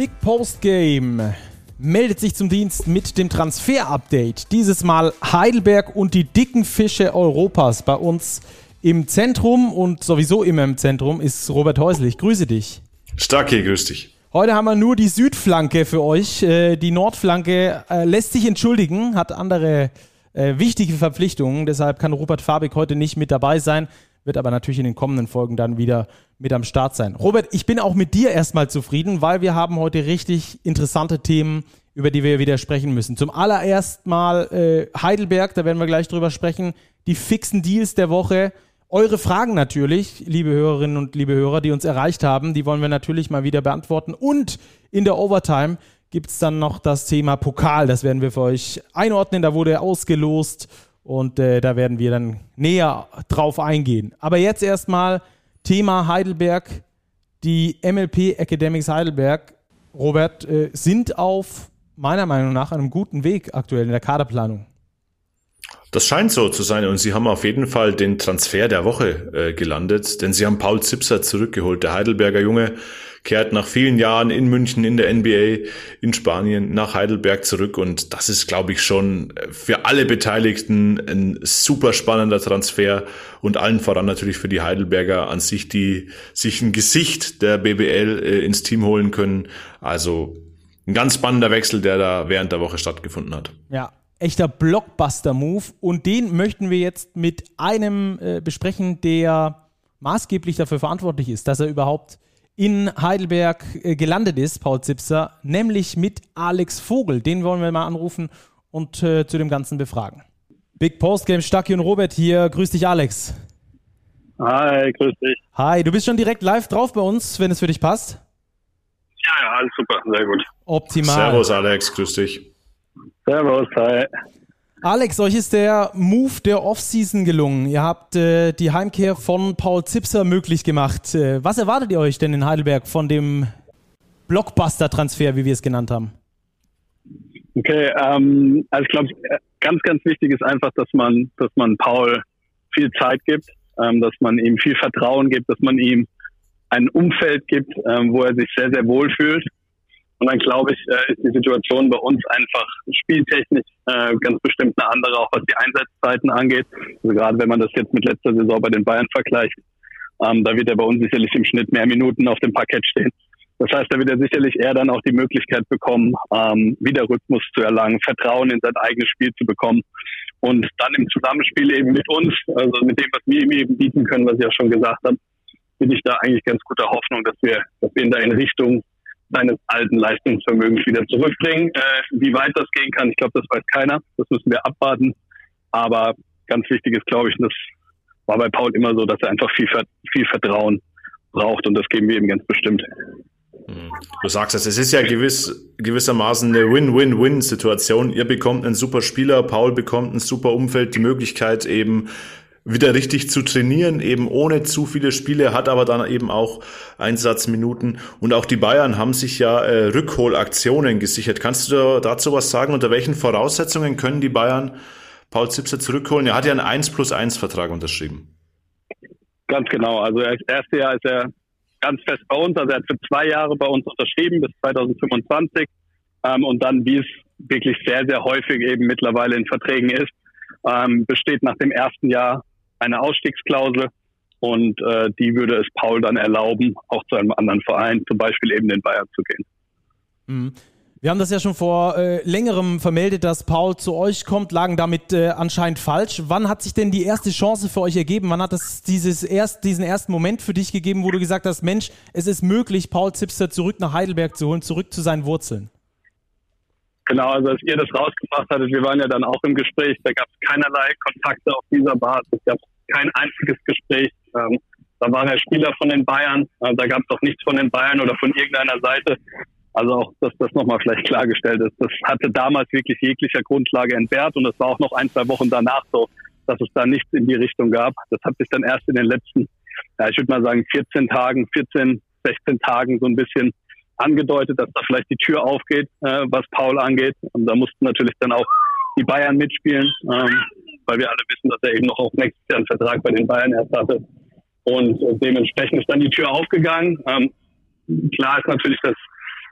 Big Post Game meldet sich zum Dienst mit dem Transfer-Update. Dieses Mal Heidelberg und die dicken Fische Europas. Bei uns im Zentrum und sowieso immer im Zentrum ist Robert Häuslich. Grüße dich. Stark hier, grüß dich. Heute haben wir nur die Südflanke für euch. Äh, die Nordflanke äh, lässt sich entschuldigen, hat andere äh, wichtige Verpflichtungen. Deshalb kann Robert Fabik heute nicht mit dabei sein wird aber natürlich in den kommenden Folgen dann wieder mit am Start sein. Robert, ich bin auch mit dir erstmal zufrieden, weil wir haben heute richtig interessante Themen, über die wir wieder sprechen müssen. Zum allererst mal äh, Heidelberg, da werden wir gleich drüber sprechen, die fixen Deals der Woche. Eure Fragen natürlich, liebe Hörerinnen und liebe Hörer, die uns erreicht haben, die wollen wir natürlich mal wieder beantworten. Und in der Overtime gibt es dann noch das Thema Pokal. Das werden wir für euch einordnen. Da wurde ausgelost und äh, da werden wir dann näher drauf eingehen. Aber jetzt erstmal Thema Heidelberg. Die MLP Academics Heidelberg, Robert, äh, sind auf meiner Meinung nach einem guten Weg aktuell in der Kaderplanung. Das scheint so zu sein und sie haben auf jeden Fall den Transfer der Woche äh, gelandet, denn sie haben Paul Zipser zurückgeholt, der Heidelberger Junge, kehrt nach vielen Jahren in München, in der NBA, in Spanien nach Heidelberg zurück. Und das ist, glaube ich, schon für alle Beteiligten ein super spannender Transfer und allen voran natürlich für die Heidelberger an sich, die sich ein Gesicht der BBL äh, ins Team holen können. Also ein ganz spannender Wechsel, der da während der Woche stattgefunden hat. Ja, echter Blockbuster-Move. Und den möchten wir jetzt mit einem äh, besprechen, der maßgeblich dafür verantwortlich ist, dass er überhaupt in Heidelberg äh, gelandet ist, Paul Zipser, nämlich mit Alex Vogel. Den wollen wir mal anrufen und äh, zu dem Ganzen befragen. Big Post Game, Stacki und Robert hier. Grüß dich, Alex. Hi, grüß dich. Hi, du bist schon direkt live drauf bei uns, wenn es für dich passt. Ja, ja, alles super, sehr gut. Optimal. Servus, Alex, grüß dich. Servus, hi. Alex, euch ist der Move der Offseason gelungen. Ihr habt äh, die Heimkehr von Paul Zipser möglich gemacht. Äh, was erwartet ihr euch denn in Heidelberg von dem Blockbuster-Transfer, wie wir es genannt haben? Okay, ähm, also ich glaube, ganz, ganz wichtig ist einfach, dass man, dass man Paul viel Zeit gibt, ähm, dass man ihm viel Vertrauen gibt, dass man ihm ein Umfeld gibt, ähm, wo er sich sehr, sehr wohl fühlt. Und dann glaube ich, äh, ist die Situation bei uns einfach spieltechnisch äh, ganz bestimmt eine andere, auch was die Einsatzzeiten angeht. Also gerade wenn man das jetzt mit letzter Saison bei den Bayern vergleicht, ähm, da wird er bei uns sicherlich im Schnitt mehr Minuten auf dem Parkett stehen. Das heißt, da wird er sicherlich eher dann auch die Möglichkeit bekommen, ähm, wieder Rhythmus zu erlangen, Vertrauen in sein eigenes Spiel zu bekommen und dann im Zusammenspiel eben mit uns, also mit dem, was wir ihm eben bieten können, was ich ja schon gesagt habe, bin ich da eigentlich ganz guter Hoffnung, dass wir, dass wir ihn da in Richtung seines alten Leistungsvermögens wieder zurückbringen. Äh, wie weit das gehen kann, ich glaube, das weiß keiner. Das müssen wir abwarten. Aber ganz wichtig ist, glaube ich, das war bei Paul immer so, dass er einfach viel, viel Vertrauen braucht und das geben wir ihm ganz bestimmt. Du sagst es, es ist ja gewiss, gewissermaßen eine Win-Win-Win-Situation. Ihr bekommt einen super Spieler, Paul bekommt ein super Umfeld, die Möglichkeit eben wieder richtig zu trainieren, eben ohne zu viele Spiele, hat aber dann eben auch Einsatzminuten. Und auch die Bayern haben sich ja äh, Rückholaktionen gesichert. Kannst du dazu was sagen? Unter welchen Voraussetzungen können die Bayern Paul Zipser zurückholen? Er hat ja einen 1 plus 1 Vertrag unterschrieben. Ganz genau. Also das erste Jahr ist er ganz fest bei uns. Also er hat für zwei Jahre bei uns unterschrieben bis 2025. Ähm, und dann, wie es wirklich sehr, sehr häufig eben mittlerweile in Verträgen ist, ähm, besteht nach dem ersten Jahr eine Ausstiegsklausel und äh, die würde es Paul dann erlauben, auch zu einem anderen Verein, zum Beispiel eben den Bayern zu gehen. Mhm. Wir haben das ja schon vor äh, längerem vermeldet, dass Paul zu euch kommt, lagen damit äh, anscheinend falsch. Wann hat sich denn die erste Chance für euch ergeben? Wann hat es dieses erst, diesen ersten Moment für dich gegeben, wo du gesagt hast, Mensch, es ist möglich, Paul Zipster zurück nach Heidelberg zu holen, zurück zu seinen Wurzeln? Genau, also als ihr das rausgebracht hattet, wir waren ja dann auch im Gespräch, da gab es keinerlei Kontakte auf dieser Basis, es gab kein einziges Gespräch. Ähm, da war er Spieler von den Bayern, äh, da gab es auch nichts von den Bayern oder von irgendeiner Seite. Also auch, dass das nochmal vielleicht klargestellt ist. Das hatte damals wirklich jeglicher Grundlage entbehrt und es war auch noch ein, zwei Wochen danach so, dass es da nichts in die Richtung gab. Das hat sich dann erst in den letzten, ja, ich würde mal sagen, 14 Tagen, 14, 16 Tagen so ein bisschen angedeutet, dass da vielleicht die Tür aufgeht, äh, was Paul angeht. Und da mussten natürlich dann auch die Bayern mitspielen, ähm, weil wir alle wissen, dass er eben noch auf nächstes Jahr einen Vertrag bei den Bayern erst hatte. Und äh, dementsprechend ist dann die Tür aufgegangen. Ähm, klar ist natürlich, dass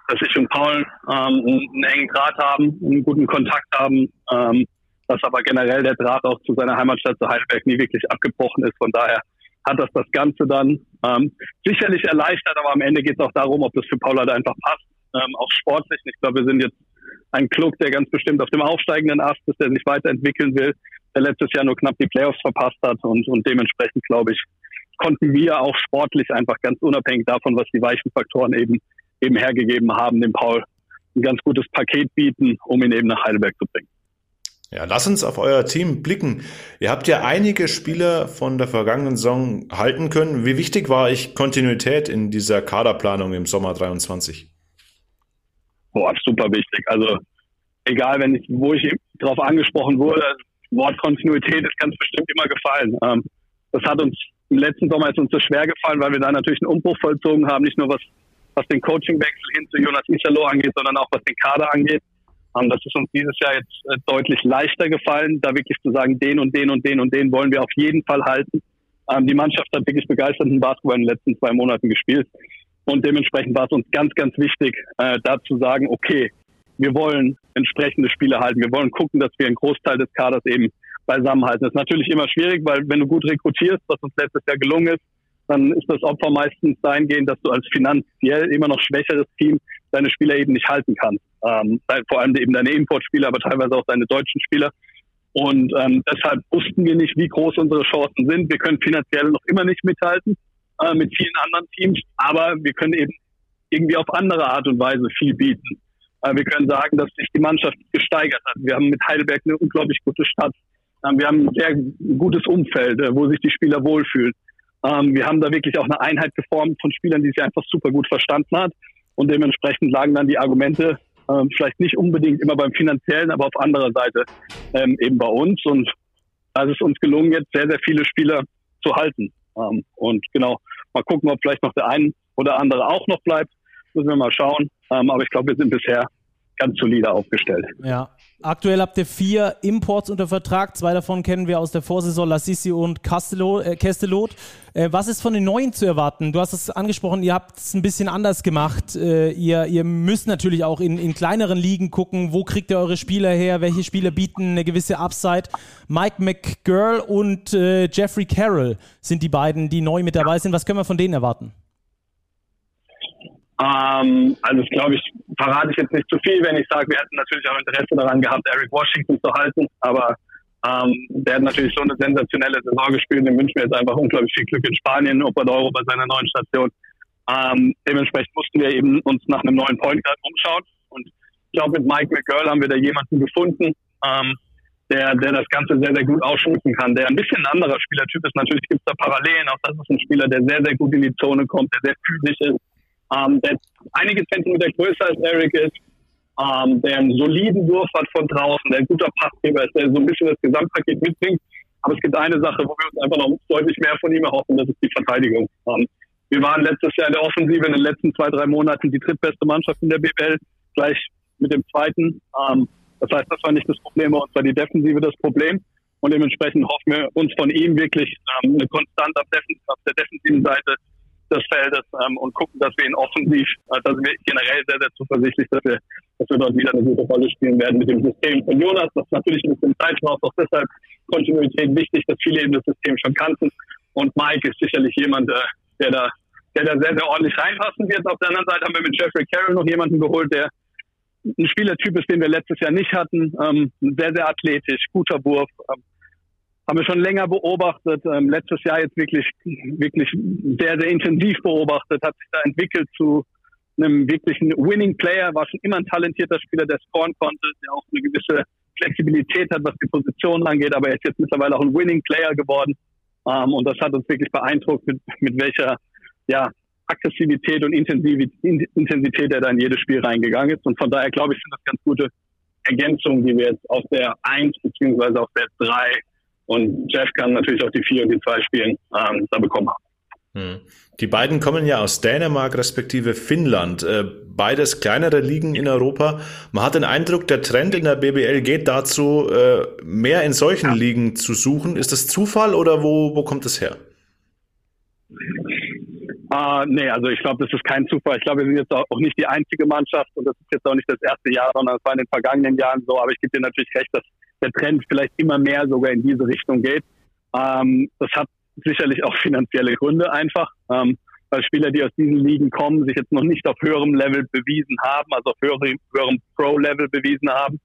dass ich und Paul ähm, einen engen Draht haben, einen guten Kontakt haben, ähm, dass aber generell der Draht auch zu seiner Heimatstadt zu Heidelberg nie wirklich abgebrochen ist. Von daher hat das das Ganze dann ähm, sicherlich erleichtert, aber am Ende geht es auch darum, ob das für da einfach passt, ähm, auch sportlich. Ich glaube, wir sind jetzt ein Klug, der ganz bestimmt auf dem aufsteigenden Ast ist, der sich weiterentwickeln will, der letztes Jahr nur knapp die Playoffs verpasst hat und, und dementsprechend, glaube ich, konnten wir auch sportlich einfach ganz unabhängig davon, was die weichen Faktoren eben, eben hergegeben haben, dem Paul ein ganz gutes Paket bieten, um ihn eben nach Heidelberg zu bringen. Ja, lass uns auf euer Team blicken. Ihr habt ja einige Spieler von der vergangenen Saison halten können. Wie wichtig war euch Kontinuität in dieser Kaderplanung im Sommer 23? Boah, super wichtig. Also egal, wenn ich, wo ich darauf angesprochen wurde, Wort Kontinuität ist ganz bestimmt immer gefallen. Ähm, das hat uns im letzten Sommer ist uns so schwer gefallen, weil wir da natürlich einen Umbruch vollzogen haben, nicht nur was, was den Coachingwechsel hin zu Jonas Isalo angeht, sondern auch was den Kader angeht. Das ist uns dieses Jahr jetzt äh, deutlich leichter gefallen, da wirklich zu sagen, den und den und den und den wollen wir auf jeden Fall halten. Ähm, die Mannschaft hat wirklich begeisterten Basketball in den letzten zwei Monaten gespielt. Und dementsprechend war es uns ganz, ganz wichtig, äh, da zu sagen, okay, wir wollen entsprechende Spiele halten. Wir wollen gucken, dass wir einen Großteil des Kaders eben beisammenhalten. Das ist natürlich immer schwierig, weil wenn du gut rekrutierst, was uns letztes Jahr gelungen ist, dann ist das Opfer meistens dahingehend, dass du als finanziell immer noch schwächeres Team deine Spieler eben nicht halten kannst. Ähm, vor allem eben deine Importspieler, aber teilweise auch deine deutschen Spieler. Und ähm, deshalb wussten wir nicht, wie groß unsere Chancen sind. Wir können finanziell noch immer nicht mithalten äh, mit vielen anderen Teams, aber wir können eben irgendwie auf andere Art und Weise viel bieten. Äh, wir können sagen, dass sich die Mannschaft gesteigert hat. Wir haben mit Heidelberg eine unglaublich gute Stadt. Ähm, wir haben ein sehr gutes Umfeld, äh, wo sich die Spieler wohlfühlen. Ähm, wir haben da wirklich auch eine Einheit geformt von Spielern, die sich einfach super gut verstanden hat. Und dementsprechend lagen dann die Argumente ähm, vielleicht nicht unbedingt immer beim finanziellen, aber auf anderer Seite ähm, eben bei uns. Und da ist es uns gelungen, jetzt sehr, sehr viele Spieler zu halten. Ähm, und genau, mal gucken, ob vielleicht noch der ein oder andere auch noch bleibt. Müssen wir mal schauen. Ähm, aber ich glaube, wir sind bisher ganz solide aufgestellt. Ja. Aktuell habt ihr vier Imports unter Vertrag. Zwei davon kennen wir aus der Vorsaison, Lassisi und Castellot. Äh. Äh, was ist von den Neuen zu erwarten? Du hast es angesprochen, ihr habt es ein bisschen anders gemacht. Äh, ihr, ihr müsst natürlich auch in, in kleineren Ligen gucken, wo kriegt ihr eure Spieler her, welche Spieler bieten eine gewisse Upside. Mike McGurl und äh, Jeffrey Carroll sind die beiden, die neu mit dabei sind. Was können wir von denen erwarten? Ähm, also das glaube ich, verrate ich jetzt nicht zu viel, wenn ich sage, wir hätten natürlich auch Interesse daran gehabt, Eric Washington zu halten, aber ähm, der hat natürlich so eine sensationelle Saison gespielt, den wünschen wir jetzt einfach unglaublich viel Glück in Spanien, Euro bei seiner neuen Station. Ähm, dementsprechend mussten wir eben uns nach einem neuen Point Guard umschauen und ich glaube, mit Mike McGurl haben wir da jemanden gefunden, ähm, der, der das Ganze sehr, sehr gut ausschmücken kann, der ein bisschen ein anderer Spielertyp ist. Natürlich gibt es da Parallelen, auch das ist ein Spieler, der sehr, sehr gut in die Zone kommt, der sehr physisch ist, ähm, der einige Zentimeter größer als Eric ist, ähm, der einen soliden Wurf hat von draußen, der ein guter Passgeber ist, der so ein bisschen das Gesamtpaket mitbringt. Aber es gibt eine Sache, wo wir uns einfach noch deutlich mehr von ihm erhoffen, das ist die Verteidigung. Ähm, wir waren letztes Jahr in der Offensive in den letzten zwei, drei Monaten die drittbeste Mannschaft in der BBL, gleich mit dem zweiten. Ähm, das heißt, das war nicht das Problem, bei uns war die Defensive das Problem. Und dementsprechend hoffen wir uns von ihm wirklich ähm, eine Konstante auf, der defensiven Seite des Feldes ähm, und gucken, dass wir ihn offensiv, äh, da sind wir generell sehr, sehr zuversichtlich, dass wir, dass wir dort wieder eine gute Rolle spielen werden mit dem System von Jonas. Das natürlich ein bisschen Zeit braucht, auch deshalb Kontinuität wichtig, dass viele eben das System schon kannten. Und Mike ist sicherlich jemand, äh, der da der da sehr, sehr ordentlich reinpassen wird. Auf der anderen Seite haben wir mit Jeffrey Carroll noch jemanden geholt, der ein Spielertyp ist, den wir letztes Jahr nicht hatten. Ähm, sehr, sehr athletisch, guter Wurf, ähm, haben wir schon länger beobachtet, ähm, letztes Jahr jetzt wirklich, wirklich sehr, sehr intensiv beobachtet, hat sich da entwickelt zu einem wirklichen Winning Player, war schon immer ein talentierter Spieler, der scoren konnte, der auch eine gewisse Flexibilität hat, was die Position angeht, aber er ist jetzt mittlerweile auch ein Winning Player geworden. Ähm, und das hat uns wirklich beeindruckt, mit, mit welcher ja, Aggressivität und Intensität er da in jedes Spiel reingegangen ist. Und von daher glaube ich, sind das ganz gute Ergänzungen, die wir jetzt auf der 1 beziehungsweise auf der 3 und Jeff kann natürlich auch die vier und die zwei spielen, ähm, da bekommen haben. Hm. Die beiden kommen ja aus Dänemark respektive Finnland. Äh, beides kleinere Ligen in Europa. Man hat den Eindruck, der Trend in der BBL geht dazu, äh, mehr in solchen ja. Ligen zu suchen. Ist das Zufall oder wo, wo kommt es her? Uh, nee, also ich glaube, das ist kein Zufall. Ich glaube, wir sind jetzt auch nicht die einzige Mannschaft und das ist jetzt auch nicht das erste Jahr, sondern es war in den vergangenen Jahren so. Aber ich gebe dir natürlich recht, dass der Trend vielleicht immer mehr sogar in diese Richtung geht. Ähm, das hat sicherlich auch finanzielle Gründe einfach, ähm, weil Spieler, die aus diesen Ligen kommen, sich jetzt noch nicht auf höherem Level bewiesen haben, also auf höherem, höherem Pro-Level bewiesen haben.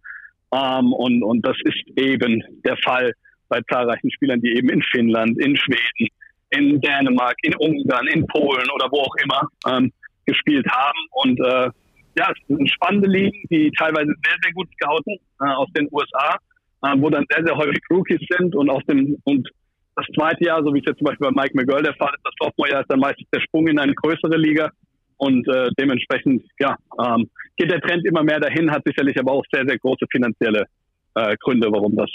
Ähm, und, und das ist eben der Fall bei zahlreichen Spielern, die eben in Finnland, in Schweden, in Dänemark, in Ungarn, in Polen oder wo auch immer ähm, gespielt haben. Und äh, ja, es sind spannende Ligen, die teilweise sehr, sehr gut scouten äh, aus den USA, äh, wo dann sehr, sehr häufig Rookies sind und aus dem und das zweite Jahr, so wie es jetzt zum Beispiel bei Mike McGill der Fall ist, das Sophomore-Jahr ist dann meistens der Sprung in eine größere Liga. Und äh, dementsprechend ja, ähm, geht der Trend immer mehr dahin, hat sicherlich aber auch sehr, sehr große finanzielle äh, Gründe, warum das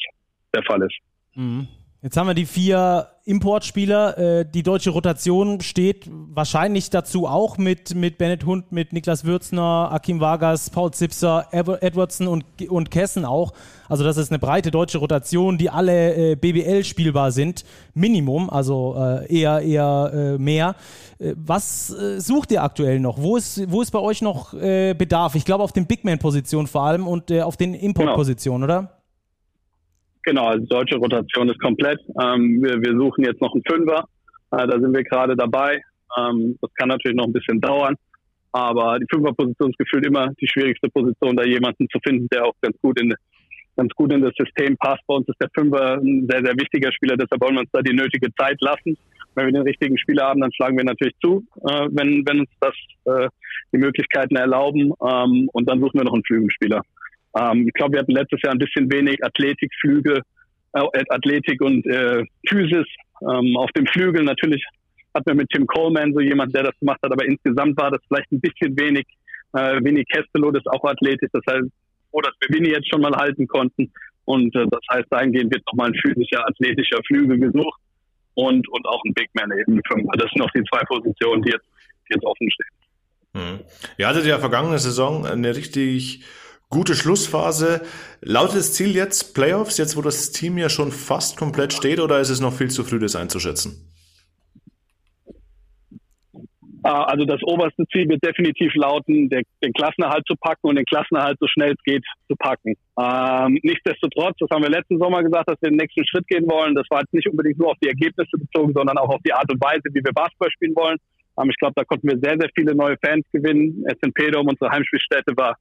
der Fall ist. Mhm. Jetzt haben wir die vier Importspieler. Äh, die deutsche Rotation steht wahrscheinlich dazu auch mit, mit Bennett Hund, mit Niklas Würzner, Akim Vargas, Paul Zipser, Edwardson und, und Kessen auch. Also das ist eine breite deutsche Rotation, die alle äh, BBL spielbar sind. Minimum, also äh, eher, eher äh, mehr. Äh, was äh, sucht ihr aktuell noch? Wo ist, wo ist bei euch noch äh, Bedarf? Ich glaube auf den Bigman-Positionen vor allem und äh, auf den Import-Positionen, genau. oder? Genau, also deutsche Rotation ist komplett. Ähm, wir, wir suchen jetzt noch einen Fünfer. Äh, da sind wir gerade dabei. Ähm, das kann natürlich noch ein bisschen dauern. Aber die Fünferposition ist gefühlt immer die schwierigste Position, da jemanden zu finden, der auch ganz gut in ganz gut in das System passt. Bei uns ist der Fünfer ein sehr, sehr wichtiger Spieler, deshalb wollen wir uns da die nötige Zeit lassen. Wenn wir den richtigen Spieler haben, dann schlagen wir natürlich zu, äh, wenn, wenn uns das äh, die Möglichkeiten erlauben. Ähm, und dann suchen wir noch einen Flügelspieler. Ähm, ich glaube, wir hatten letztes Jahr ein bisschen wenig Athletikflüge, äh, Athletik und äh, Physis ähm, auf dem Flügel. Natürlich hatten wir mit Tim Coleman so jemand, der das gemacht hat, aber insgesamt war das vielleicht ein bisschen wenig. Äh, Winnie Kestelo, das ist auch athletisch, das heißt, wo das wir Winnie jetzt schon mal halten konnten. Und äh, das heißt, dahingehend wird nochmal ein physischer, athletischer Flügel gesucht und, und auch ein Big Man eben. Das sind noch die zwei Positionen, die jetzt, die jetzt offen stehen. Hm. Ihr hattet ja vergangene Saison eine richtig Gute Schlussphase. Lautet das Ziel jetzt Playoffs, jetzt wo das Team ja schon fast komplett steht, oder ist es noch viel zu früh, das einzuschätzen? Ah, also das oberste Ziel wird definitiv lauten, den Klassenerhalt zu packen und den Klassenerhalt so schnell es geht zu packen. Ähm, nichtsdestotrotz, das haben wir letzten Sommer gesagt, dass wir den nächsten Schritt gehen wollen. Das war jetzt nicht unbedingt nur auf die Ergebnisse bezogen, sondern auch auf die Art und Weise, wie wir Basketball spielen wollen. Ähm, ich glaube, da konnten wir sehr, sehr viele neue Fans gewinnen. SNP Dome, unsere Heimspielstätte, war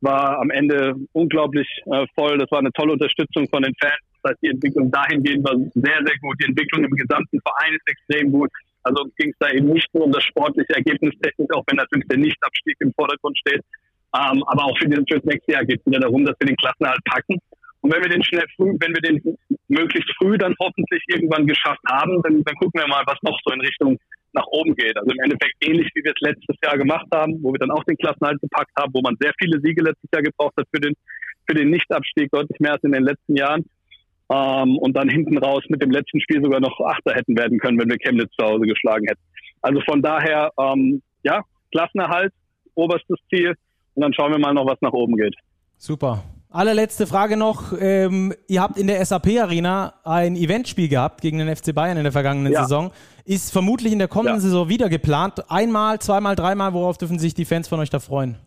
war am Ende unglaublich äh, voll. Das war eine tolle Unterstützung von den Fans. Das heißt, die Entwicklung dahingehend war sehr, sehr gut. Die Entwicklung im gesamten Verein ist extrem gut. Also ging es da eben nicht nur um das sportliche Ergebnistechnik, auch wenn natürlich der Nichtabstieg im Vordergrund steht. Ähm, aber auch für, den, für das nächste Jahr geht es wieder darum, dass wir den Klassenerhalt packen. Und wenn wir den schnell früh, wenn wir den möglichst früh dann hoffentlich irgendwann geschafft haben, dann, dann gucken wir mal, was noch so in Richtung nach oben geht. Also im Endeffekt ähnlich wie wir es letztes Jahr gemacht haben, wo wir dann auch den Klassenhalt gepackt haben, wo man sehr viele Siege letztes Jahr gebraucht hat für den, für den Nichtabstieg, deutlich mehr als in den letzten Jahren. Ähm, und dann hinten raus mit dem letzten Spiel sogar noch Achter hätten werden können, wenn wir Chemnitz zu Hause geschlagen hätten. Also von daher, ähm, ja, Klassenerhalt, oberstes Ziel. Und dann schauen wir mal noch, was nach oben geht. Super. Allerletzte Frage noch. Ähm, ihr habt in der SAP Arena ein Eventspiel gehabt gegen den FC Bayern in der vergangenen ja. Saison. Ist vermutlich in der kommenden ja. Saison wieder geplant. Einmal, zweimal, dreimal. Worauf dürfen sich die Fans von euch da freuen?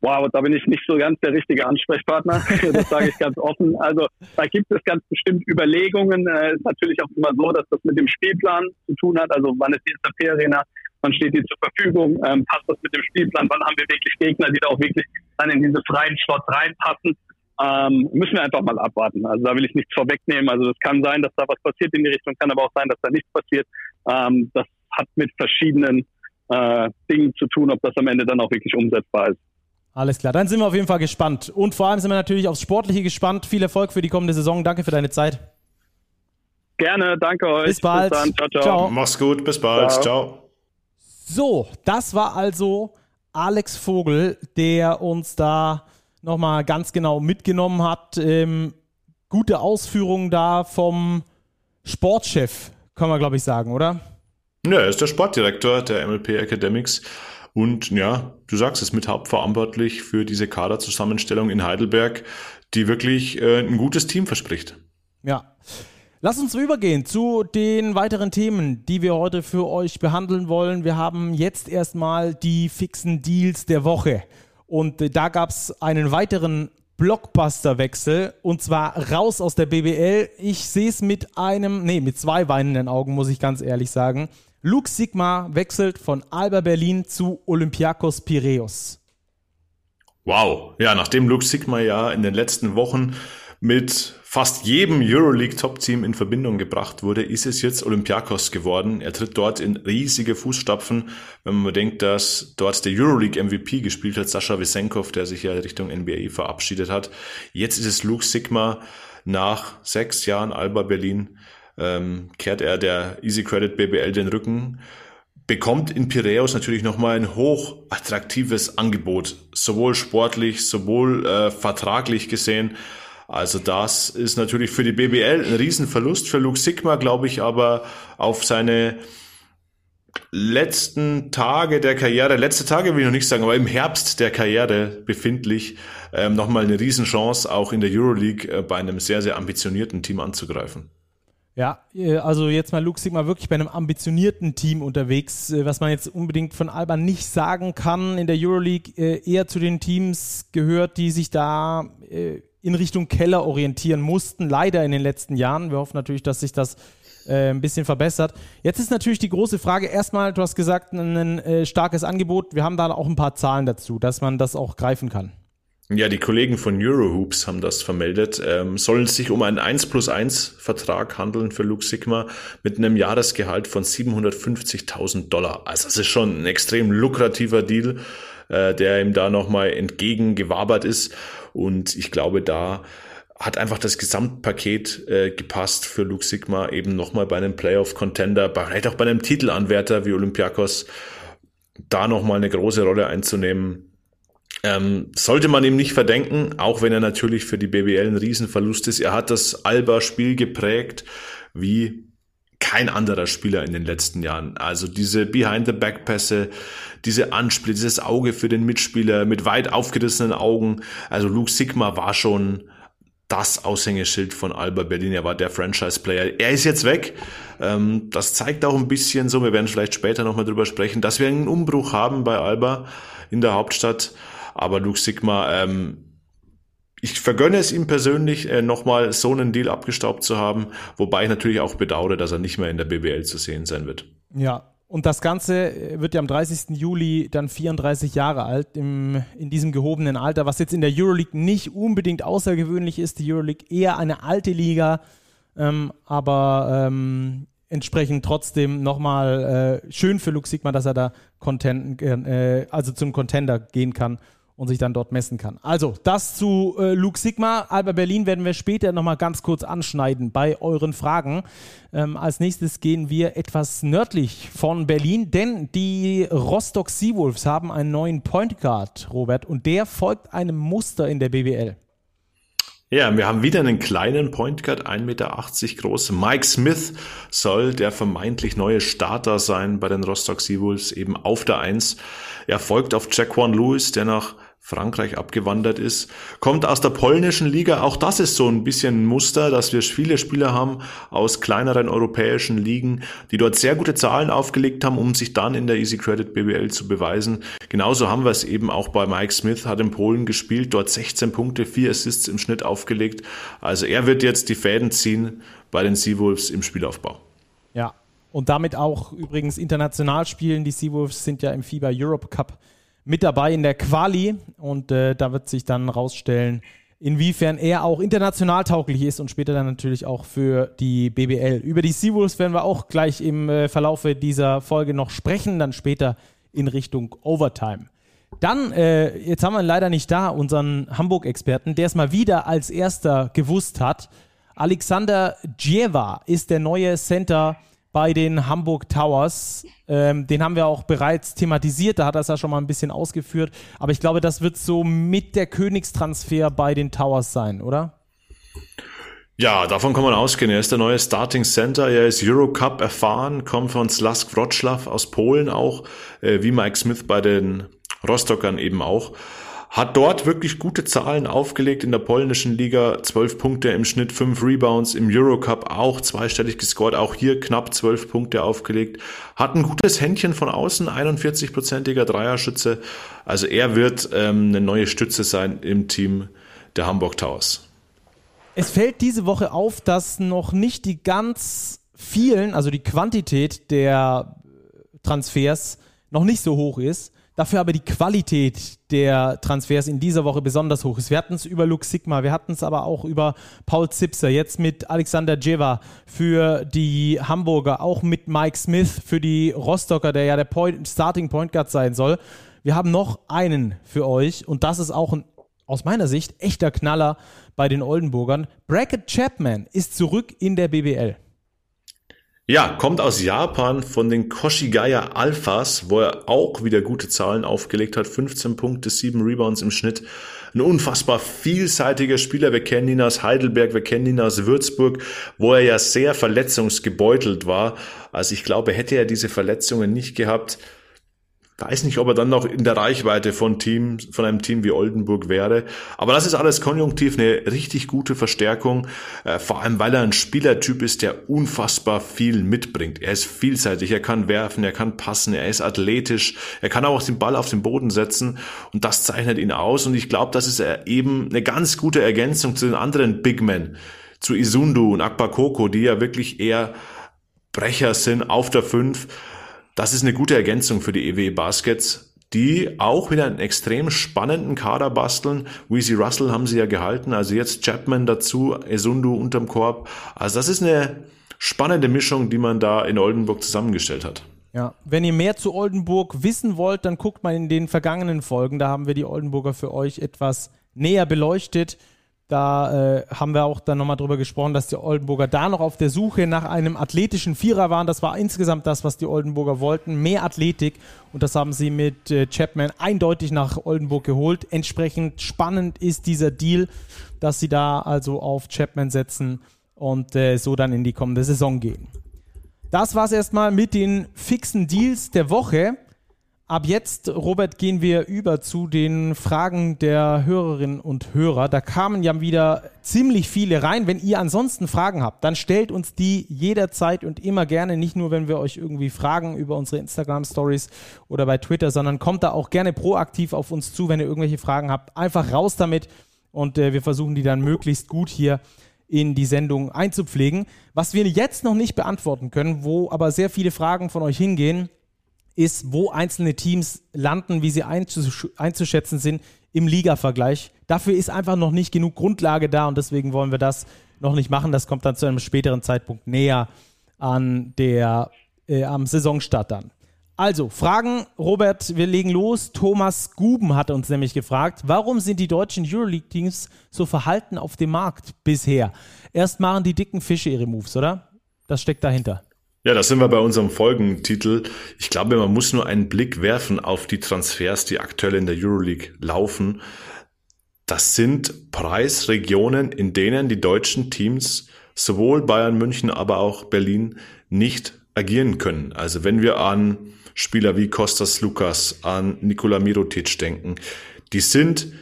Wow, da bin ich nicht so ganz der richtige Ansprechpartner. Das sage ich ganz offen. Also da gibt es ganz bestimmt Überlegungen. Es äh, ist natürlich auch immer so, dass das mit dem Spielplan zu tun hat. Also wann ist die SAP Arena? Wann steht die zur Verfügung? Ähm, passt das mit dem Spielplan? Wann haben wir wirklich Gegner, die da auch wirklich dann in diese freien Slots reinpassen? Ähm, müssen wir einfach mal abwarten. Also da will ich nichts vorwegnehmen. Also es kann sein, dass da was passiert in die Richtung, kann aber auch sein, dass da nichts passiert. Ähm, das hat mit verschiedenen äh, Dingen zu tun, ob das am Ende dann auch wirklich umsetzbar ist. Alles klar, dann sind wir auf jeden Fall gespannt. Und vor allem sind wir natürlich aufs Sportliche gespannt. Viel Erfolg für die kommende Saison. Danke für deine Zeit. Gerne, danke euch. Bis bald. Bis ciao, ciao. ciao. Mach's gut, bis bald. ciao. ciao. So, das war also Alex Vogel, der uns da nochmal ganz genau mitgenommen hat. Ähm, gute Ausführungen da vom Sportchef, kann man glaube ich sagen, oder? Ja, er ist der Sportdirektor der MLP Academics und ja, du sagst es, mit hauptverantwortlich für diese Kaderzusammenstellung in Heidelberg, die wirklich äh, ein gutes Team verspricht. Ja. Lass uns übergehen zu den weiteren Themen, die wir heute für euch behandeln wollen. Wir haben jetzt erstmal die fixen Deals der Woche. Und äh, da gab es einen weiteren Blockbuster-Wechsel und zwar raus aus der BBL. Ich sehe es mit einem, nee, mit zwei weinenden Augen, muss ich ganz ehrlich sagen. Luke Sigma wechselt von Alba Berlin zu Olympiakos Piraeus. Wow, ja, nachdem Luke Sigma ja in den letzten Wochen mit fast jedem Euroleague-Top-Team in Verbindung gebracht wurde, ist es jetzt Olympiakos geworden. Er tritt dort in riesige Fußstapfen, wenn man bedenkt, dass dort der Euroleague-MVP gespielt hat, Sascha Wisenkov, der sich ja Richtung NBA verabschiedet hat. Jetzt ist es Luke Sigma nach sechs Jahren Alba Berlin, ähm, kehrt er der Easy Credit BBL den Rücken bekommt in Piraeus natürlich nochmal ein hoch attraktives Angebot, sowohl sportlich, sowohl äh, vertraglich gesehen. Also das ist natürlich für die BBL ein Riesenverlust. Für Luke Sigma glaube ich aber auf seine letzten Tage der Karriere, letzte Tage will ich noch nicht sagen, aber im Herbst der Karriere befindlich, ähm, nochmal eine Riesenchance, auch in der Euroleague äh, bei einem sehr, sehr ambitionierten Team anzugreifen. Ja, äh, also jetzt mal Luke Sigma wirklich bei einem ambitionierten Team unterwegs, äh, was man jetzt unbedingt von Alba nicht sagen kann. In der Euroleague äh, eher zu den Teams gehört, die sich da in Richtung Keller orientieren mussten, leider in den letzten Jahren. Wir hoffen natürlich, dass sich das äh, ein bisschen verbessert. Jetzt ist natürlich die große Frage, erstmal, du hast gesagt, ein äh, starkes Angebot. Wir haben da auch ein paar Zahlen dazu, dass man das auch greifen kann. Ja, die Kollegen von Eurohoops haben das vermeldet. Ähm, soll es sich um einen 1 plus 1 Vertrag handeln für Luke Sigma mit einem Jahresgehalt von 750.000 Dollar. Also das ist schon ein extrem lukrativer Deal, äh, der ihm da nochmal entgegengewabert ist. Und ich glaube, da hat einfach das Gesamtpaket äh, gepasst für Luke Sigma, eben nochmal bei einem Playoff-Contender, vielleicht auch bei einem Titelanwärter wie Olympiakos, da nochmal eine große Rolle einzunehmen. Ähm, sollte man ihm nicht verdenken, auch wenn er natürlich für die BBL ein Riesenverlust ist. Er hat das Alba-Spiel geprägt, wie kein anderer Spieler in den letzten Jahren. Also diese Behind-the-Back-Pässe, diese Anspiel, dieses Auge für den Mitspieler mit weit aufgerissenen Augen. Also Luke Sigma war schon das Aushängeschild von Alba Berlin. Er war der Franchise-Player. Er ist jetzt weg. Ähm, das zeigt auch ein bisschen so, wir werden vielleicht später nochmal drüber sprechen, dass wir einen Umbruch haben bei Alba in der Hauptstadt. Aber Luke Sigma, ähm, ich vergönne es ihm persönlich, äh, nochmal so einen Deal abgestaubt zu haben, wobei ich natürlich auch bedauere, dass er nicht mehr in der BBL zu sehen sein wird. Ja, und das Ganze wird ja am 30. Juli dann 34 Jahre alt, im, in diesem gehobenen Alter, was jetzt in der Euroleague nicht unbedingt außergewöhnlich ist. Die Euroleague eher eine alte Liga, ähm, aber ähm, entsprechend trotzdem nochmal äh, schön für Luke Sigma, dass er da Content, äh, also zum Contender gehen kann und sich dann dort messen kann. Also, das zu äh, Luke Sigma. Alba Berlin werden wir später nochmal ganz kurz anschneiden bei euren Fragen. Ähm, als nächstes gehen wir etwas nördlich von Berlin, denn die Rostock Seawolves haben einen neuen Point Guard, Robert, und der folgt einem Muster in der BWL. Ja, wir haben wieder einen kleinen Point Guard, 1,80 Meter groß. Mike Smith soll der vermeintlich neue Starter sein bei den Rostock Seawolves, eben auf der Eins. Er folgt auf Jaquan Lewis, der nach Frankreich abgewandert ist, kommt aus der polnischen Liga. Auch das ist so ein bisschen ein Muster, dass wir viele Spieler haben aus kleineren europäischen Ligen, die dort sehr gute Zahlen aufgelegt haben, um sich dann in der Easy Credit BBL zu beweisen. Genauso haben wir es eben auch bei Mike Smith, hat in Polen gespielt, dort 16 Punkte, 4 Assists im Schnitt aufgelegt. Also er wird jetzt die Fäden ziehen bei den Seawolves im Spielaufbau. Ja, und damit auch übrigens international spielen. Die Seawolves sind ja im FIBA Europe Cup mit dabei in der Quali und äh, da wird sich dann rausstellen, inwiefern er auch international tauglich ist und später dann natürlich auch für die BBL. Über die Seawolves werden wir auch gleich im äh, Verlaufe dieser Folge noch sprechen, dann später in Richtung Overtime. Dann, äh, jetzt haben wir leider nicht da, unseren Hamburg-Experten, der es mal wieder als erster gewusst hat. Alexander Djeva ist der neue Center bei den Hamburg Towers. Ähm, den haben wir auch bereits thematisiert, da hat er es ja schon mal ein bisschen ausgeführt. Aber ich glaube, das wird so mit der Königstransfer bei den Towers sein, oder? Ja, davon kann man ausgehen. Er ist der neue Starting Center. Er ist Eurocup erfahren, kommt von Slask Wroclaw aus Polen auch, äh, wie Mike Smith bei den Rostockern eben auch. Hat dort wirklich gute Zahlen aufgelegt in der polnischen Liga. Zwölf Punkte im Schnitt, fünf Rebounds im Eurocup auch zweistellig gescored. Auch hier knapp zwölf Punkte aufgelegt. Hat ein gutes Händchen von außen, 41-prozentiger Dreierschütze. Also er wird ähm, eine neue Stütze sein im Team der Hamburg Towers. Es fällt diese Woche auf, dass noch nicht die ganz vielen, also die Quantität der Transfers noch nicht so hoch ist. Dafür aber die Qualität der Transfers in dieser Woche besonders hoch ist. Wir hatten es über Luke Sigma, wir hatten es aber auch über Paul Zipser, jetzt mit Alexander Jeva für die Hamburger, auch mit Mike Smith für die Rostocker, der ja der Point, Starting Point Guard sein soll. Wir haben noch einen für euch und das ist auch ein, aus meiner Sicht, echter Knaller bei den Oldenburgern. Brackett Chapman ist zurück in der BBL. Ja, kommt aus Japan von den Koshigaya Alphas, wo er auch wieder gute Zahlen aufgelegt hat. 15 Punkte, 7 Rebounds im Schnitt. Ein unfassbar vielseitiger Spieler. Wir kennen ihn aus Heidelberg, wir kennen ihn aus Würzburg, wo er ja sehr verletzungsgebeutelt war. Also ich glaube, hätte er diese Verletzungen nicht gehabt, weiß nicht, ob er dann noch in der Reichweite von Team, von einem Team wie Oldenburg wäre. Aber das ist alles konjunktiv eine richtig gute Verstärkung, äh, vor allem weil er ein Spielertyp ist, der unfassbar viel mitbringt. Er ist vielseitig, er kann werfen, er kann passen, er ist athletisch, er kann auch den Ball auf den Boden setzen und das zeichnet ihn aus. Und ich glaube, das ist eben eine ganz gute Ergänzung zu den anderen Big Men, zu Isundu und Akbakoko, die ja wirklich eher Brecher sind auf der 5 das ist eine gute Ergänzung für die EW Baskets, die auch wieder einen extrem spannenden Kader basteln. Weezy Russell haben sie ja gehalten, also jetzt Chapman dazu, Esundu unterm Korb. Also das ist eine spannende Mischung, die man da in Oldenburg zusammengestellt hat. Ja, wenn ihr mehr zu Oldenburg wissen wollt, dann guckt mal in den vergangenen Folgen. Da haben wir die Oldenburger für euch etwas näher beleuchtet. Da äh, haben wir auch dann nochmal drüber gesprochen, dass die Oldenburger da noch auf der Suche nach einem athletischen Vierer waren. Das war insgesamt das, was die Oldenburger wollten. Mehr Athletik. Und das haben sie mit äh, Chapman eindeutig nach Oldenburg geholt. Entsprechend spannend ist dieser Deal, dass sie da also auf Chapman setzen und äh, so dann in die kommende Saison gehen. Das war's erstmal mit den fixen Deals der Woche. Ab jetzt, Robert, gehen wir über zu den Fragen der Hörerinnen und Hörer. Da kamen ja wieder ziemlich viele rein. Wenn ihr ansonsten Fragen habt, dann stellt uns die jederzeit und immer gerne. Nicht nur, wenn wir euch irgendwie fragen über unsere Instagram-Stories oder bei Twitter, sondern kommt da auch gerne proaktiv auf uns zu, wenn ihr irgendwelche Fragen habt. Einfach raus damit und äh, wir versuchen die dann möglichst gut hier in die Sendung einzupflegen. Was wir jetzt noch nicht beantworten können, wo aber sehr viele Fragen von euch hingehen, ist, wo einzelne Teams landen, wie sie einzuschätzen sind im Liga-Vergleich. Dafür ist einfach noch nicht genug Grundlage da und deswegen wollen wir das noch nicht machen. Das kommt dann zu einem späteren Zeitpunkt näher an der, äh, am Saisonstart dann. Also, Fragen, Robert, wir legen los. Thomas Guben hat uns nämlich gefragt, warum sind die deutschen Euroleague-Teams so verhalten auf dem Markt bisher? Erst machen die dicken Fische ihre Moves, oder? Das steckt dahinter. Ja, da sind wir bei unserem Folgentitel. Ich glaube, man muss nur einen Blick werfen auf die Transfers, die aktuell in der Euroleague laufen. Das sind Preisregionen, in denen die deutschen Teams sowohl Bayern München, aber auch Berlin nicht agieren können. Also wenn wir an Spieler wie Kostas Lukas, an Nikola Mirotic denken, die sind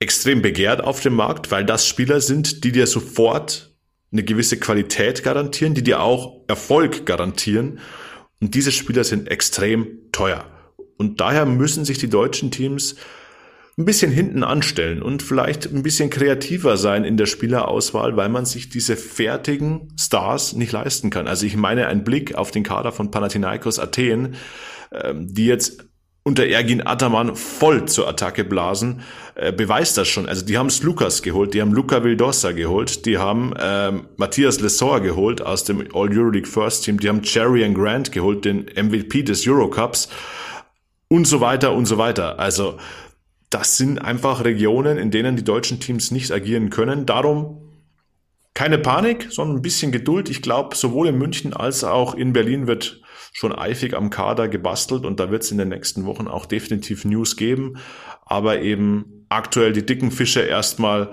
extrem begehrt auf dem Markt, weil das Spieler sind, die dir sofort eine gewisse Qualität garantieren, die dir auch Erfolg garantieren. Und diese Spieler sind extrem teuer. Und daher müssen sich die deutschen Teams ein bisschen hinten anstellen und vielleicht ein bisschen kreativer sein in der Spielerauswahl, weil man sich diese fertigen Stars nicht leisten kann. Also ich meine, ein Blick auf den Kader von Panathinaikos Athen, ähm, die jetzt unter Ergin Ataman voll zur Attacke blasen, äh, beweist das schon. Also die haben es Lukas geholt, die haben Luca Vildosa geholt, die haben ähm, Matthias Lesor geholt aus dem All-Euroleague First Team, die haben Cherry Grant geholt, den MVP des Eurocups und so weiter und so weiter. Also das sind einfach Regionen, in denen die deutschen Teams nicht agieren können. Darum keine Panik, sondern ein bisschen Geduld. Ich glaube, sowohl in München als auch in Berlin wird schon eifig am Kader gebastelt und da wird es in den nächsten Wochen auch definitiv News geben. Aber eben aktuell die dicken Fische erstmal,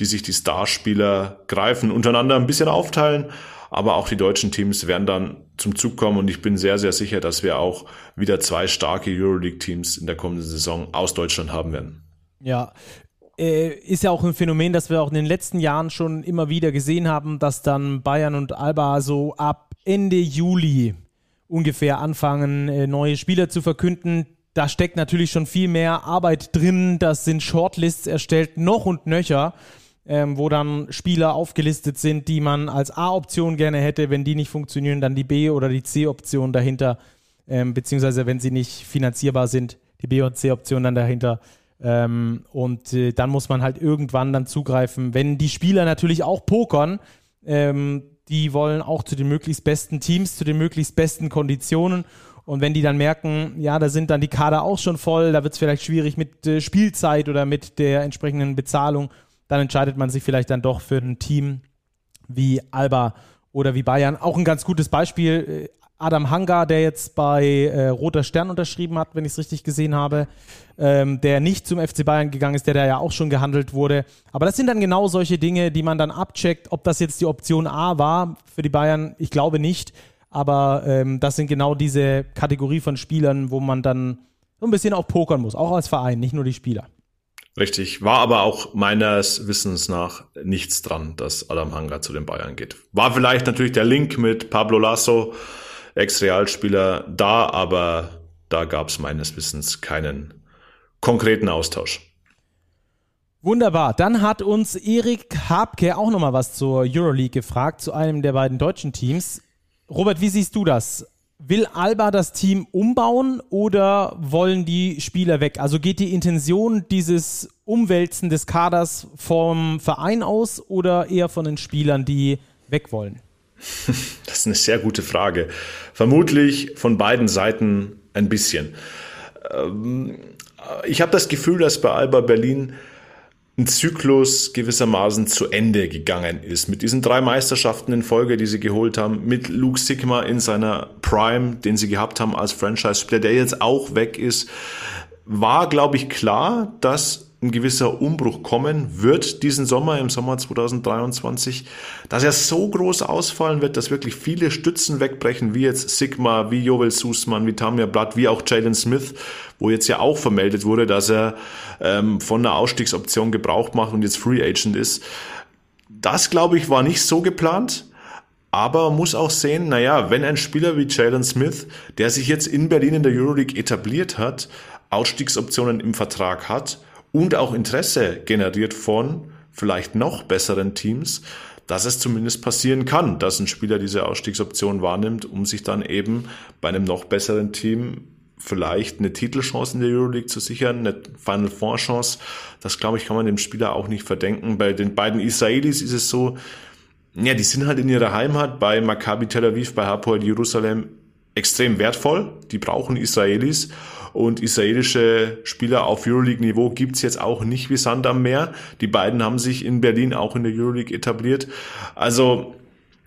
die sich die Starspieler greifen, untereinander ein bisschen aufteilen. Aber auch die deutschen Teams werden dann zum Zug kommen und ich bin sehr, sehr sicher, dass wir auch wieder zwei starke Euroleague-Teams in der kommenden Saison aus Deutschland haben werden. Ja, äh, ist ja auch ein Phänomen, das wir auch in den letzten Jahren schon immer wieder gesehen haben, dass dann Bayern und Alba so ab Ende Juli ungefähr anfangen, äh, neue Spieler zu verkünden. Da steckt natürlich schon viel mehr Arbeit drin. Das sind Shortlists erstellt, noch und nöcher ähm, wo dann Spieler aufgelistet sind, die man als A-Option gerne hätte. Wenn die nicht funktionieren, dann die B- oder die C-Option dahinter, ähm, beziehungsweise wenn sie nicht finanzierbar sind, die B- und C-Option dann dahinter. Ähm, und äh, dann muss man halt irgendwann dann zugreifen. Wenn die Spieler natürlich auch pokern, ähm, die wollen auch zu den möglichst besten Teams, zu den möglichst besten Konditionen. Und wenn die dann merken, ja, da sind dann die Kader auch schon voll, da wird es vielleicht schwierig mit äh, Spielzeit oder mit der entsprechenden Bezahlung dann entscheidet man sich vielleicht dann doch für ein Team wie Alba oder wie Bayern. Auch ein ganz gutes Beispiel. Adam Hanga, der jetzt bei äh, Roter Stern unterschrieben hat, wenn ich es richtig gesehen habe, ähm, der nicht zum FC Bayern gegangen ist, der da ja auch schon gehandelt wurde. Aber das sind dann genau solche Dinge, die man dann abcheckt. Ob das jetzt die Option A war für die Bayern, ich glaube nicht. Aber ähm, das sind genau diese Kategorie von Spielern, wo man dann so ein bisschen auch pokern muss, auch als Verein, nicht nur die Spieler. Richtig, war aber auch meines Wissens nach nichts dran, dass Adam Hanga zu den Bayern geht. War vielleicht natürlich der Link mit Pablo Lasso, Ex-Realspieler, da, aber da gab es meines Wissens keinen konkreten Austausch. Wunderbar. Dann hat uns Erik Habke auch nochmal was zur Euroleague gefragt, zu einem der beiden deutschen Teams. Robert, wie siehst du das? Will Alba das Team umbauen oder wollen die Spieler weg? Also geht die Intention dieses Umwälzen des Kaders vom Verein aus oder eher von den Spielern, die weg wollen? Das ist eine sehr gute Frage. Vermutlich von beiden Seiten ein bisschen. Ähm, ich habe das Gefühl, dass bei Alba Berlin ein Zyklus gewissermaßen zu Ende gegangen ist. Mit diesen drei Meisterschaften in Folge, die sie geholt haben, mit Luke Sigma in seiner Prime, den sie gehabt haben als Franchise-Spieler, der jetzt auch weg ist, war, glaube ich, klar, dass ein gewisser Umbruch kommen wird diesen Sommer, im Sommer 2023, dass er so groß ausfallen wird, dass wirklich viele Stützen wegbrechen, wie jetzt Sigma, wie Joel Sussmann, wie Tamir Blatt, wie auch Jalen Smith, wo jetzt ja auch vermeldet wurde, dass er ähm, von einer Ausstiegsoption Gebrauch macht und jetzt Free Agent ist. Das, glaube ich, war nicht so geplant. Aber man muss auch sehen, naja, wenn ein Spieler wie Jalen Smith, der sich jetzt in Berlin in der Euroleague etabliert hat, Ausstiegsoptionen im Vertrag hat und auch Interesse generiert von vielleicht noch besseren Teams, dass es zumindest passieren kann, dass ein Spieler diese Ausstiegsoption wahrnimmt, um sich dann eben bei einem noch besseren Team vielleicht eine Titelchance in der Euroleague zu sichern, eine Final Four Chance. Das glaube ich, kann man dem Spieler auch nicht verdenken. Bei den beiden Israelis ist es so, ja, die sind halt in ihrer Heimat bei Maccabi Tel Aviv, bei Hapoel Jerusalem extrem wertvoll. Die brauchen Israelis und israelische Spieler auf Euroleague-Niveau gibt's jetzt auch nicht wie Sand am Meer. Die beiden haben sich in Berlin auch in der Euroleague etabliert. Also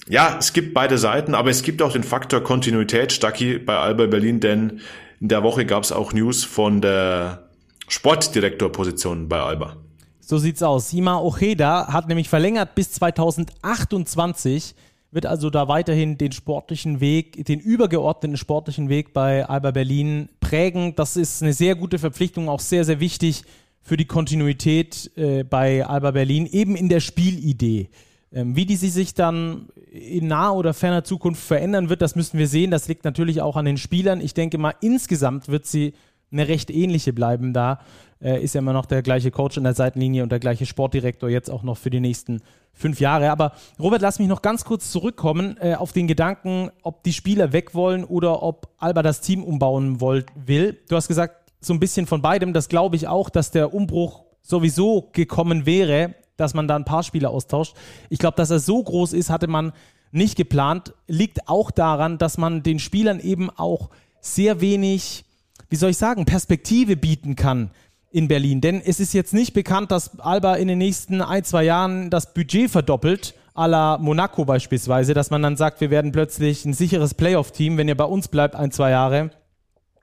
ja, es gibt beide Seiten, aber es gibt auch den Faktor Kontinuität, Stucky bei Alba Berlin, denn in der Woche gab's auch News von der Sportdirektorposition bei Alba. So sieht's aus. Sima Ojeda hat nämlich verlängert bis 2028 wird also da weiterhin den sportlichen Weg, den übergeordneten sportlichen Weg bei Alba Berlin prägen. Das ist eine sehr gute Verpflichtung, auch sehr, sehr wichtig für die Kontinuität äh, bei Alba Berlin, eben in der Spielidee. Ähm, wie die sie sich dann in naher oder ferner Zukunft verändern wird, das müssen wir sehen. Das liegt natürlich auch an den Spielern. Ich denke mal, insgesamt wird sie eine recht ähnliche bleiben da. Äh, ist ja immer noch der gleiche Coach an der Seitenlinie und der gleiche Sportdirektor jetzt auch noch für die nächsten fünf Jahre. Aber Robert, lass mich noch ganz kurz zurückkommen äh, auf den Gedanken, ob die Spieler weg wollen oder ob Alba das Team umbauen wollt, will. Du hast gesagt, so ein bisschen von beidem. Das glaube ich auch, dass der Umbruch sowieso gekommen wäre, dass man da ein paar Spieler austauscht. Ich glaube, dass er so groß ist, hatte man nicht geplant. Liegt auch daran, dass man den Spielern eben auch sehr wenig, wie soll ich sagen, Perspektive bieten kann in Berlin. Denn es ist jetzt nicht bekannt, dass Alba in den nächsten ein, zwei Jahren das Budget verdoppelt, à la Monaco beispielsweise, dass man dann sagt, wir werden plötzlich ein sicheres Playoff-Team, wenn ihr bei uns bleibt ein, zwei Jahre.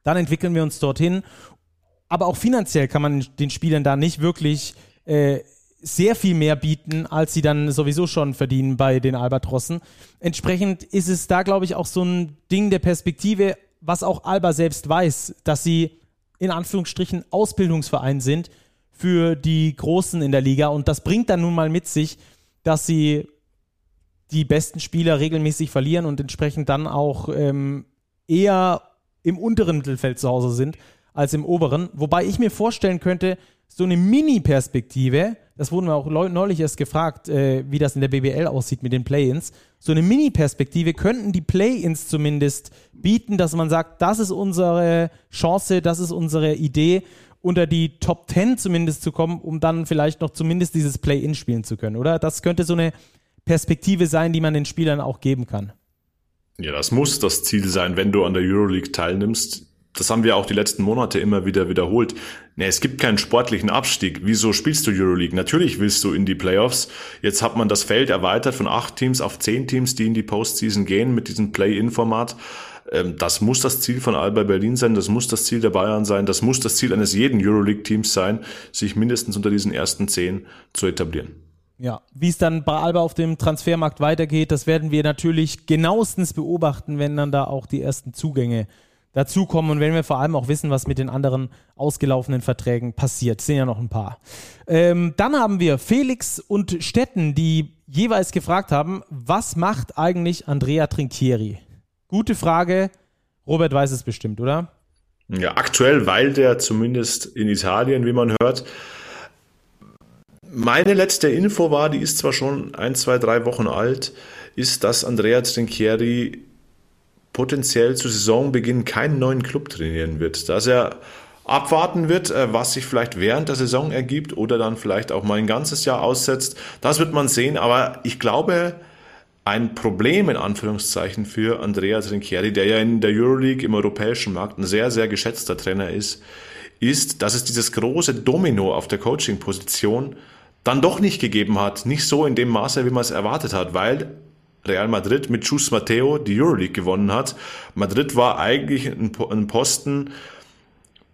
Dann entwickeln wir uns dorthin. Aber auch finanziell kann man den Spielern da nicht wirklich äh, sehr viel mehr bieten, als sie dann sowieso schon verdienen bei den Albatrossen. Entsprechend ist es da, glaube ich, auch so ein Ding der Perspektive, was auch Alba selbst weiß, dass sie in Anführungsstrichen Ausbildungsverein sind für die Großen in der Liga. Und das bringt dann nun mal mit sich, dass sie die besten Spieler regelmäßig verlieren und entsprechend dann auch ähm, eher im unteren Mittelfeld zu Hause sind als im oberen. Wobei ich mir vorstellen könnte, so eine Mini-Perspektive, das wurden wir auch neulich erst gefragt, äh, wie das in der BBL aussieht mit den Play-ins. So eine Mini-Perspektive könnten die Play-ins zumindest bieten, dass man sagt, das ist unsere Chance, das ist unsere Idee, unter die Top 10 zumindest zu kommen, um dann vielleicht noch zumindest dieses Play-in spielen zu können, oder? Das könnte so eine Perspektive sein, die man den Spielern auch geben kann. Ja, das muss das Ziel sein, wenn du an der Euroleague teilnimmst. Das haben wir auch die letzten Monate immer wieder wiederholt. Nee, es gibt keinen sportlichen Abstieg. Wieso spielst du Euroleague? Natürlich willst du in die Playoffs. Jetzt hat man das Feld erweitert von acht Teams auf zehn Teams, die in die Postseason gehen mit diesem Play-In-Format. Ähm, das muss das Ziel von Alba Berlin sein, das muss das Ziel der Bayern sein, das muss das Ziel eines jeden Euroleague-Teams sein, sich mindestens unter diesen ersten zehn zu etablieren. Ja, wie es dann bei Alba auf dem Transfermarkt weitergeht, das werden wir natürlich genauestens beobachten, wenn dann da auch die ersten Zugänge dazukommen und wenn wir vor allem auch wissen, was mit den anderen ausgelaufenen Verträgen passiert. Sind ja noch ein paar. Ähm, dann haben wir Felix und Stetten, die jeweils gefragt haben, was macht eigentlich Andrea Trinchieri? Gute Frage. Robert weiß es bestimmt, oder? Ja, aktuell, weil der zumindest in Italien, wie man hört. Meine letzte Info war, die ist zwar schon ein, zwei, drei Wochen alt, ist, dass Andrea Trinchieri potenziell zu Saisonbeginn keinen neuen Club trainieren wird. Dass er abwarten wird, äh, was sich vielleicht während der Saison ergibt oder dann vielleicht auch mal ein ganzes Jahr aussetzt. Das wird man sehen, aber ich glaube, ein Problem in Anführungszeichen für Andrea Trinchieri, der ja in der Euroleague im europäischen Markt ein sehr, sehr geschätzter Trainer ist, ist, dass es dieses große Domino auf der Coaching-Position dann doch nicht gegeben hat. Nicht so in dem Maße, wie man es erwartet hat, weil Real Madrid mit Chus Mateo die Euroleague gewonnen hat. Madrid war eigentlich ein Posten,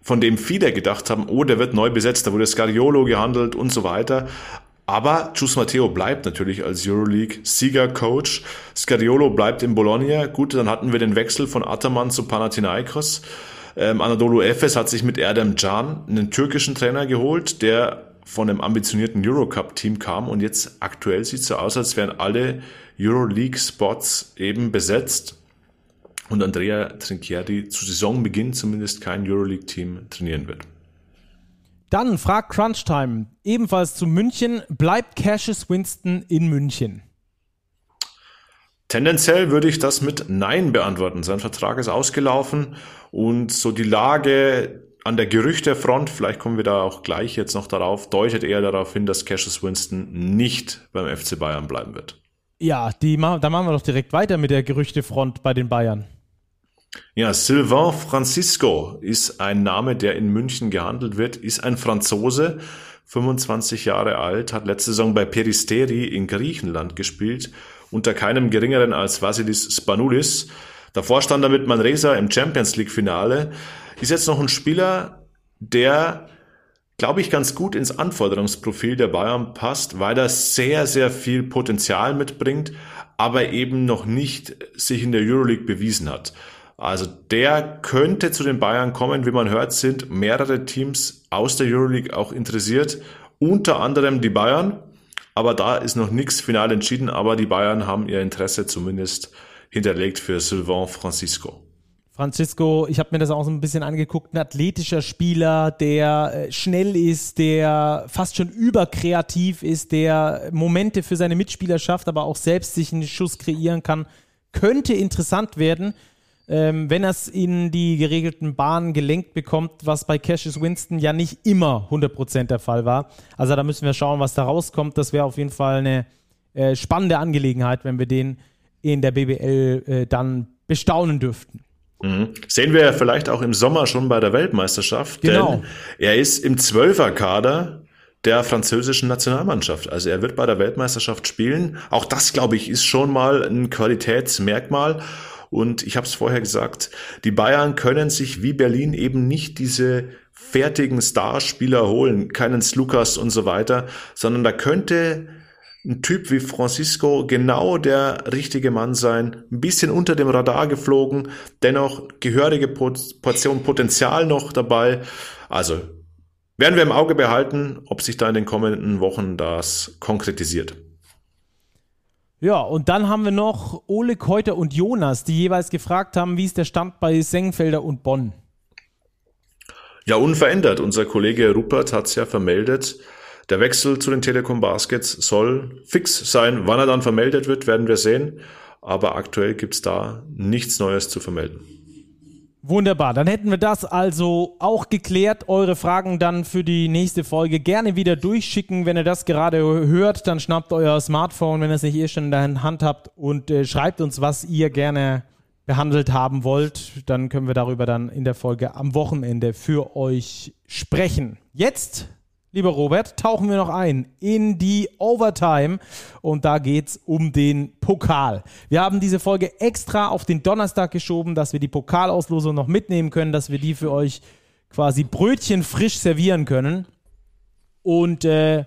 von dem viele gedacht haben, oh, der wird neu besetzt, da wurde Scariolo gehandelt und so weiter. Aber Chus Matteo bleibt natürlich als Euroleague-Sieger-Coach. Scariolo bleibt in Bologna. Gut, dann hatten wir den Wechsel von Ataman zu Panathinaikos. Ähm, Anadolu Efes hat sich mit Erdem Can einen türkischen Trainer geholt, der von einem ambitionierten Eurocup-Team kam und jetzt aktuell sieht es so aus, als wären alle Euroleague-Spots eben besetzt und Andrea Trinchieri zu Saisonbeginn zumindest kein Euroleague-Team trainieren wird. Dann fragt Crunchtime ebenfalls zu München, bleibt Cassius Winston in München? Tendenziell würde ich das mit Nein beantworten. Sein Vertrag ist ausgelaufen und so die Lage an der Gerüchtefront, vielleicht kommen wir da auch gleich jetzt noch darauf, deutet eher darauf hin, dass Cassius Winston nicht beim FC Bayern bleiben wird. Ja, die, da machen wir doch direkt weiter mit der Gerüchtefront bei den Bayern. Ja, Sylvain Francisco ist ein Name, der in München gehandelt wird, ist ein Franzose, 25 Jahre alt, hat letzte Saison bei Peristeri in Griechenland gespielt, unter keinem geringeren als Vasilis Spanoulis. Davor stand er mit Manresa im Champions League Finale. Ist jetzt noch ein Spieler, der, glaube ich, ganz gut ins Anforderungsprofil der Bayern passt, weil er sehr, sehr viel Potenzial mitbringt, aber eben noch nicht sich in der Euroleague bewiesen hat. Also der könnte zu den Bayern kommen. Wie man hört, sind mehrere Teams aus der Euroleague auch interessiert. Unter anderem die Bayern. Aber da ist noch nichts final entschieden. Aber die Bayern haben ihr Interesse zumindest hinterlegt für Sylvain Francisco. Francisco, ich habe mir das auch so ein bisschen angeguckt, ein athletischer Spieler, der äh, schnell ist, der fast schon überkreativ ist, der Momente für seine Mitspieler schafft, aber auch selbst sich einen Schuss kreieren kann, könnte interessant werden ähm, wenn er es in die geregelten Bahnen gelenkt bekommt, was bei Cassius Winston ja nicht immer 100% der Fall war. Also da müssen wir schauen, was da rauskommt. Das wäre auf jeden Fall eine äh, spannende Angelegenheit, wenn wir den in der BBL äh, dann bestaunen dürften. Mhm. Sehen wir ja vielleicht auch im Sommer schon bei der Weltmeisterschaft, genau. denn er ist im Zwölferkader der französischen Nationalmannschaft. Also er wird bei der Weltmeisterschaft spielen. Auch das, glaube ich, ist schon mal ein Qualitätsmerkmal. Und ich habe es vorher gesagt, die Bayern können sich wie Berlin eben nicht diese fertigen Starspieler holen, keinen Slukas und so weiter, sondern da könnte ein Typ wie Francisco genau der richtige Mann sein, ein bisschen unter dem Radar geflogen, dennoch gehörige Portion Potenzial noch dabei. Also werden wir im Auge behalten, ob sich da in den kommenden Wochen das konkretisiert. Ja, und dann haben wir noch Ole Keuter und Jonas, die jeweils gefragt haben, wie ist der Stand bei Sengfelder und Bonn? Ja, unverändert. Unser Kollege Rupert hat es ja vermeldet. Der Wechsel zu den Telekom Baskets soll fix sein. Wann er dann vermeldet wird, werden wir sehen. Aber aktuell gibt es da nichts Neues zu vermelden. Wunderbar, dann hätten wir das also auch geklärt. Eure Fragen dann für die nächste Folge gerne wieder durchschicken. Wenn ihr das gerade hört, dann schnappt euer Smartphone, wenn ihr es nicht eh schon in der Hand habt und äh, schreibt uns, was ihr gerne behandelt haben wollt. Dann können wir darüber dann in der Folge am Wochenende für euch sprechen. Jetzt lieber Robert, tauchen wir noch ein in die Overtime und da geht es um den Pokal. Wir haben diese Folge extra auf den Donnerstag geschoben, dass wir die Pokalauslosung noch mitnehmen können, dass wir die für euch quasi Brötchen frisch servieren können und äh,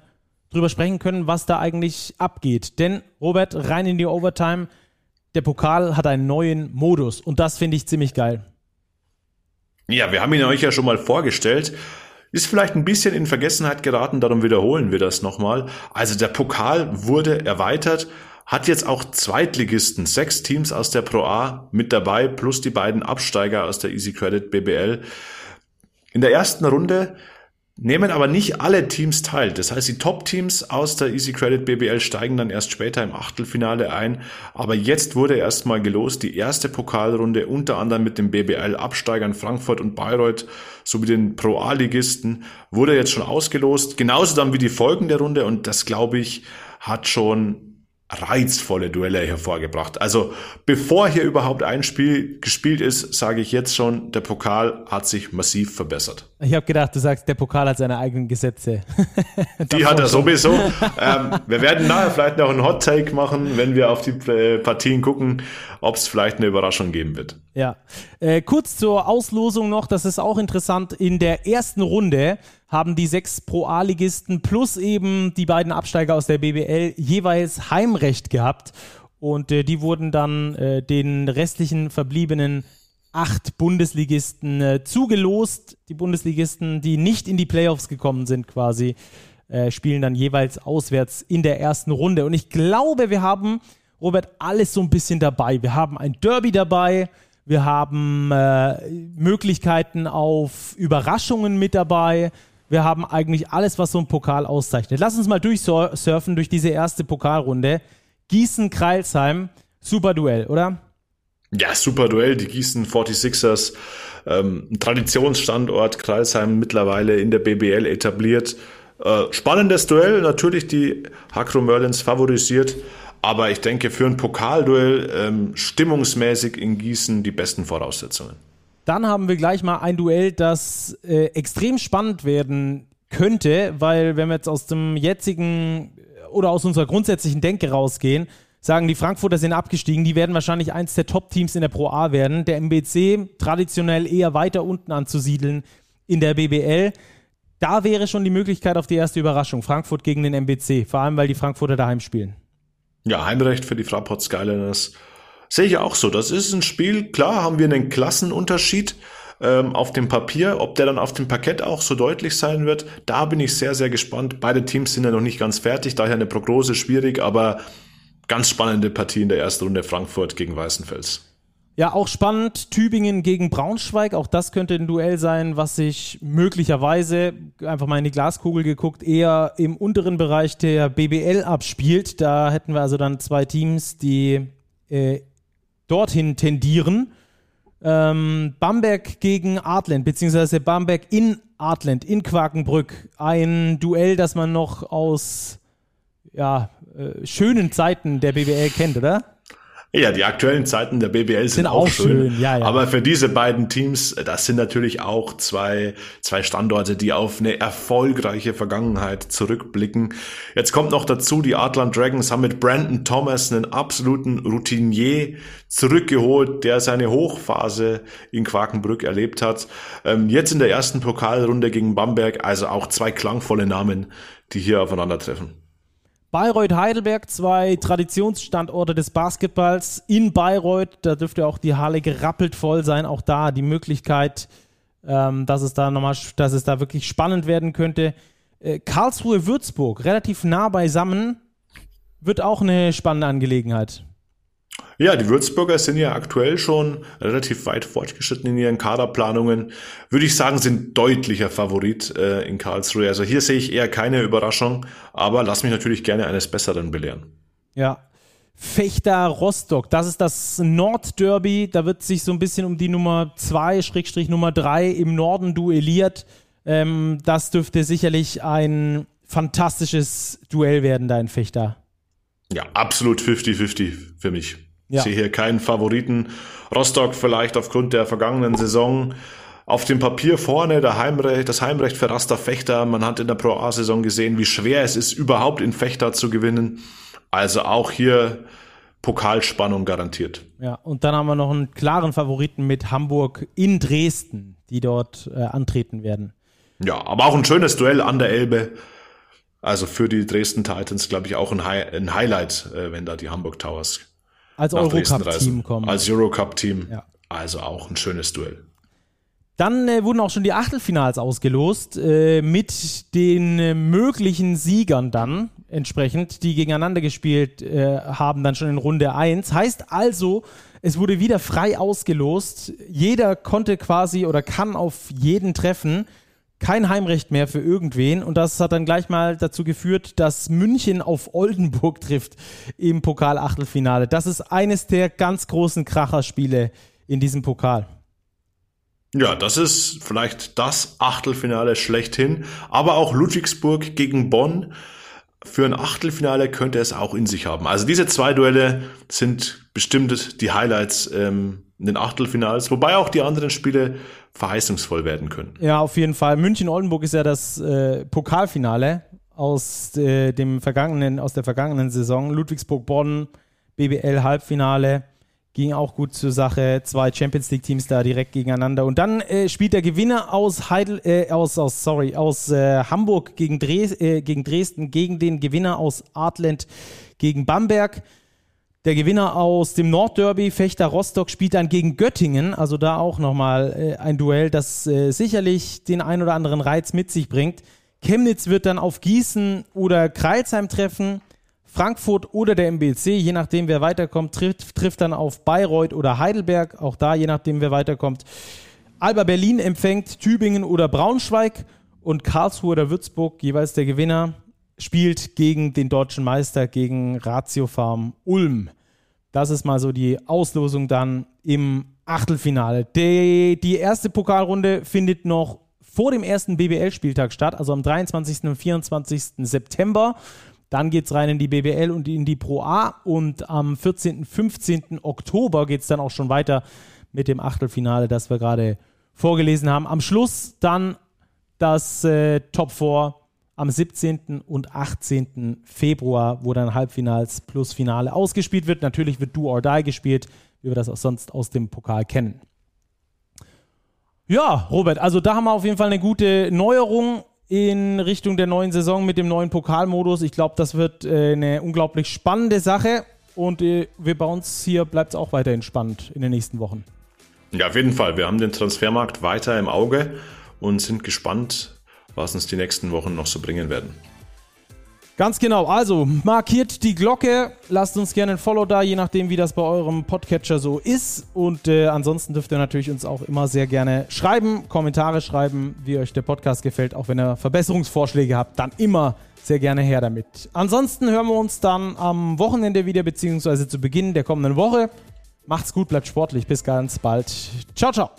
drüber sprechen können, was da eigentlich abgeht. Denn Robert, rein in die Overtime, der Pokal hat einen neuen Modus und das finde ich ziemlich geil. Ja, wir haben ihn euch ja schon mal vorgestellt. Ist vielleicht ein bisschen in Vergessenheit geraten, darum wiederholen wir das nochmal. Also der Pokal wurde erweitert, hat jetzt auch Zweitligisten, sechs Teams aus der Pro A mit dabei, plus die beiden Absteiger aus der Easy Credit BBL. In der ersten Runde nehmen aber nicht alle Teams teil. Das heißt, die Top-Teams aus der Easy Credit BBL steigen dann erst später im Achtelfinale ein. Aber jetzt wurde erstmal gelost die erste Pokalrunde unter anderem mit den BBL-Absteigern Frankfurt und Bayreuth sowie den Pro-A-Ligisten wurde jetzt schon ausgelost. Genauso dann wie die folgende Runde und das glaube ich hat schon reizvolle Duelle hervorgebracht. Also bevor hier überhaupt ein Spiel gespielt ist, sage ich jetzt schon, der Pokal hat sich massiv verbessert. Ich habe gedacht, du sagst, der Pokal hat seine eigenen Gesetze. die hat er sowieso. ähm, wir werden nachher vielleicht noch einen Hot Take machen, wenn wir auf die äh, Partien gucken, ob es vielleicht eine Überraschung geben wird. Ja. Äh, kurz zur Auslosung noch, das ist auch interessant. In der ersten Runde haben die sechs Pro-A-Ligisten plus eben die beiden Absteiger aus der BBL jeweils Heimrecht gehabt. Und äh, die wurden dann äh, den restlichen verbliebenen acht Bundesligisten äh, zugelost. Die Bundesligisten, die nicht in die Playoffs gekommen sind, quasi, äh, spielen dann jeweils auswärts in der ersten Runde. Und ich glaube, wir haben, Robert, alles so ein bisschen dabei. Wir haben ein Derby dabei. Wir haben äh, Möglichkeiten auf Überraschungen mit dabei. Wir haben eigentlich alles, was so ein Pokal auszeichnet. Lass uns mal durchsurfen durch diese erste Pokalrunde. Gießen-Kreilsheim, super Duell, oder? Ja, super Duell. Die Gießen 46ers, ähm, Traditionsstandort, Kreilsheim mittlerweile in der BBL etabliert. Äh, spannendes Duell, natürlich die Hakro Merlins favorisiert, aber ich denke für ein Pokalduell ähm, stimmungsmäßig in Gießen die besten Voraussetzungen. Dann haben wir gleich mal ein Duell, das äh, extrem spannend werden könnte, weil wenn wir jetzt aus dem jetzigen oder aus unserer grundsätzlichen Denke rausgehen, sagen die Frankfurter sind abgestiegen, die werden wahrscheinlich eins der Top-Teams in der Pro A werden. Der MBC traditionell eher weiter unten anzusiedeln in der BBL. Da wäre schon die Möglichkeit auf die erste Überraschung. Frankfurt gegen den MBC, vor allem weil die Frankfurter daheim spielen. Ja, Heimrecht für die Fraport Skyliners Sehe ich auch so. Das ist ein Spiel, klar haben wir einen Klassenunterschied ähm, auf dem Papier. Ob der dann auf dem Parkett auch so deutlich sein wird, da bin ich sehr, sehr gespannt. Beide Teams sind ja noch nicht ganz fertig, daher eine Prognose schwierig, aber ganz spannende Partie in der ersten Runde Frankfurt gegen Weißenfels. Ja, auch spannend. Tübingen gegen Braunschweig. Auch das könnte ein Duell sein, was sich möglicherweise, einfach mal in die Glaskugel geguckt, eher im unteren Bereich der BBL abspielt. Da hätten wir also dann zwei Teams, die äh, dorthin tendieren. Ähm, Bamberg gegen Artland, beziehungsweise Bamberg in Artland, in Quakenbrück. Ein Duell, das man noch aus ja, äh, schönen Zeiten der BWL kennt, oder? Ja, die aktuellen Zeiten der BBL sind, sind auch, auch, schön. schön. Ja, ja. Aber für diese beiden Teams, das sind natürlich auch zwei, zwei Standorte, die auf eine erfolgreiche Vergangenheit zurückblicken. Jetzt kommt noch dazu, die Adland Dragons haben mit Brandon Thomas einen absoluten Routinier zurückgeholt, der seine Hochphase in Quakenbrück erlebt hat. Ähm, jetzt in der ersten Pokalrunde gegen Bamberg, also auch zwei klangvolle Namen, die hier aufeinandertreffen. Bayreuth Heidelberg, zwei Traditionsstandorte des Basketballs in Bayreuth. Da dürfte auch die Halle gerappelt voll sein. Auch da die Möglichkeit, ähm, dass es da nochmal, dass es da wirklich spannend werden könnte. Äh, Karlsruhe Würzburg, relativ nah beisammen, wird auch eine spannende Angelegenheit. Ja, die Würzburger sind ja aktuell schon relativ weit fortgeschritten in ihren Kaderplanungen. Würde ich sagen, sind deutlicher Favorit äh, in Karlsruhe. Also hier sehe ich eher keine Überraschung, aber lass mich natürlich gerne eines Besseren belehren. Ja. Fechter Rostock, das ist das Nordderby. Da wird sich so ein bisschen um die Nummer 2, Schrägstrich Nummer 3 im Norden duelliert. Ähm, das dürfte sicherlich ein fantastisches Duell werden da in Fechter. Ja, absolut 50-50 für mich. Ja. Ich sehe hier keinen Favoriten. Rostock vielleicht aufgrund der vergangenen Saison auf dem Papier vorne der Heimrecht, das Heimrecht für Raster Fechter. Man hat in der Pro A-Saison gesehen, wie schwer es ist, überhaupt in Fechter zu gewinnen. Also auch hier Pokalspannung garantiert. Ja, und dann haben wir noch einen klaren Favoriten mit Hamburg in Dresden, die dort äh, antreten werden. Ja, aber auch ein schönes Duell an der Elbe. Also für die Dresden Titans, glaube ich, auch ein, Hi ein Highlight, äh, wenn da die Hamburg Towers als Eurocup-Team kommen. Als Eurocup-Team. Ja. Also auch ein schönes Duell. Dann äh, wurden auch schon die Achtelfinals ausgelost äh, mit den äh, möglichen Siegern dann entsprechend, die gegeneinander gespielt äh, haben, dann schon in Runde 1. Heißt also, es wurde wieder frei ausgelost. Jeder konnte quasi oder kann auf jeden treffen kein Heimrecht mehr für irgendwen. Und das hat dann gleich mal dazu geführt, dass München auf Oldenburg trifft im Pokal-Achtelfinale. Das ist eines der ganz großen Kracherspiele in diesem Pokal. Ja, das ist vielleicht das Achtelfinale schlechthin. Aber auch Ludwigsburg gegen Bonn. Für ein Achtelfinale könnte es auch in sich haben. Also diese zwei Duelle sind bestimmt die Highlights ähm, in den Achtelfinals, wobei auch die anderen Spiele verheißungsvoll werden können. Ja, auf jeden Fall. München-Oldenburg ist ja das äh, Pokalfinale aus äh, dem vergangenen, aus der vergangenen Saison. Ludwigsburg-Bonn, BBL-Halbfinale ging auch gut zur Sache. Zwei Champions League Teams da direkt gegeneinander. Und dann äh, spielt der Gewinner aus Heidel, äh, aus, aus, sorry, aus äh, Hamburg gegen, Dres äh, gegen Dresden gegen den Gewinner aus Artland gegen Bamberg. Der Gewinner aus dem Nordderby, Fechter Rostock, spielt dann gegen Göttingen. Also da auch nochmal äh, ein Duell, das äh, sicherlich den ein oder anderen Reiz mit sich bringt. Chemnitz wird dann auf Gießen oder Kreilsheim treffen. Frankfurt oder der MBC, je nachdem wer weiterkommt, trifft, trifft dann auf Bayreuth oder Heidelberg. Auch da, je nachdem wer weiterkommt. Alba Berlin empfängt Tübingen oder Braunschweig und Karlsruhe oder Würzburg, jeweils der Gewinner, spielt gegen den deutschen Meister, gegen Ratio Ulm. Das ist mal so die Auslosung dann im Achtelfinale. Die, die erste Pokalrunde findet noch vor dem ersten BBL-Spieltag statt, also am 23. und 24. September. Dann geht es rein in die BBL und in die Pro A und am 14. 15. Oktober geht es dann auch schon weiter mit dem Achtelfinale, das wir gerade vorgelesen haben. Am Schluss dann das äh, Top 4 am 17. und 18. Februar, wo dann Halbfinals plus Finale ausgespielt wird. Natürlich wird Do or Die gespielt, wie wir das auch sonst aus dem Pokal kennen. Ja, Robert, also da haben wir auf jeden Fall eine gute Neuerung in Richtung der neuen Saison mit dem neuen Pokalmodus. Ich glaube, das wird äh, eine unglaublich spannende Sache und äh, wir bei uns hier bleibt es auch weiterhin spannend in den nächsten Wochen. Ja, auf jeden Fall. Wir haben den Transfermarkt weiter im Auge und sind gespannt, was uns die nächsten Wochen noch so bringen werden. Ganz genau. Also markiert die Glocke, lasst uns gerne ein Follow da, je nachdem, wie das bei eurem Podcatcher so ist. Und äh, ansonsten dürft ihr natürlich uns auch immer sehr gerne schreiben, Kommentare schreiben, wie euch der Podcast gefällt. Auch wenn ihr Verbesserungsvorschläge habt, dann immer sehr gerne her damit. Ansonsten hören wir uns dann am Wochenende wieder, beziehungsweise zu Beginn der kommenden Woche. Macht's gut, bleibt sportlich. Bis ganz bald. Ciao, ciao.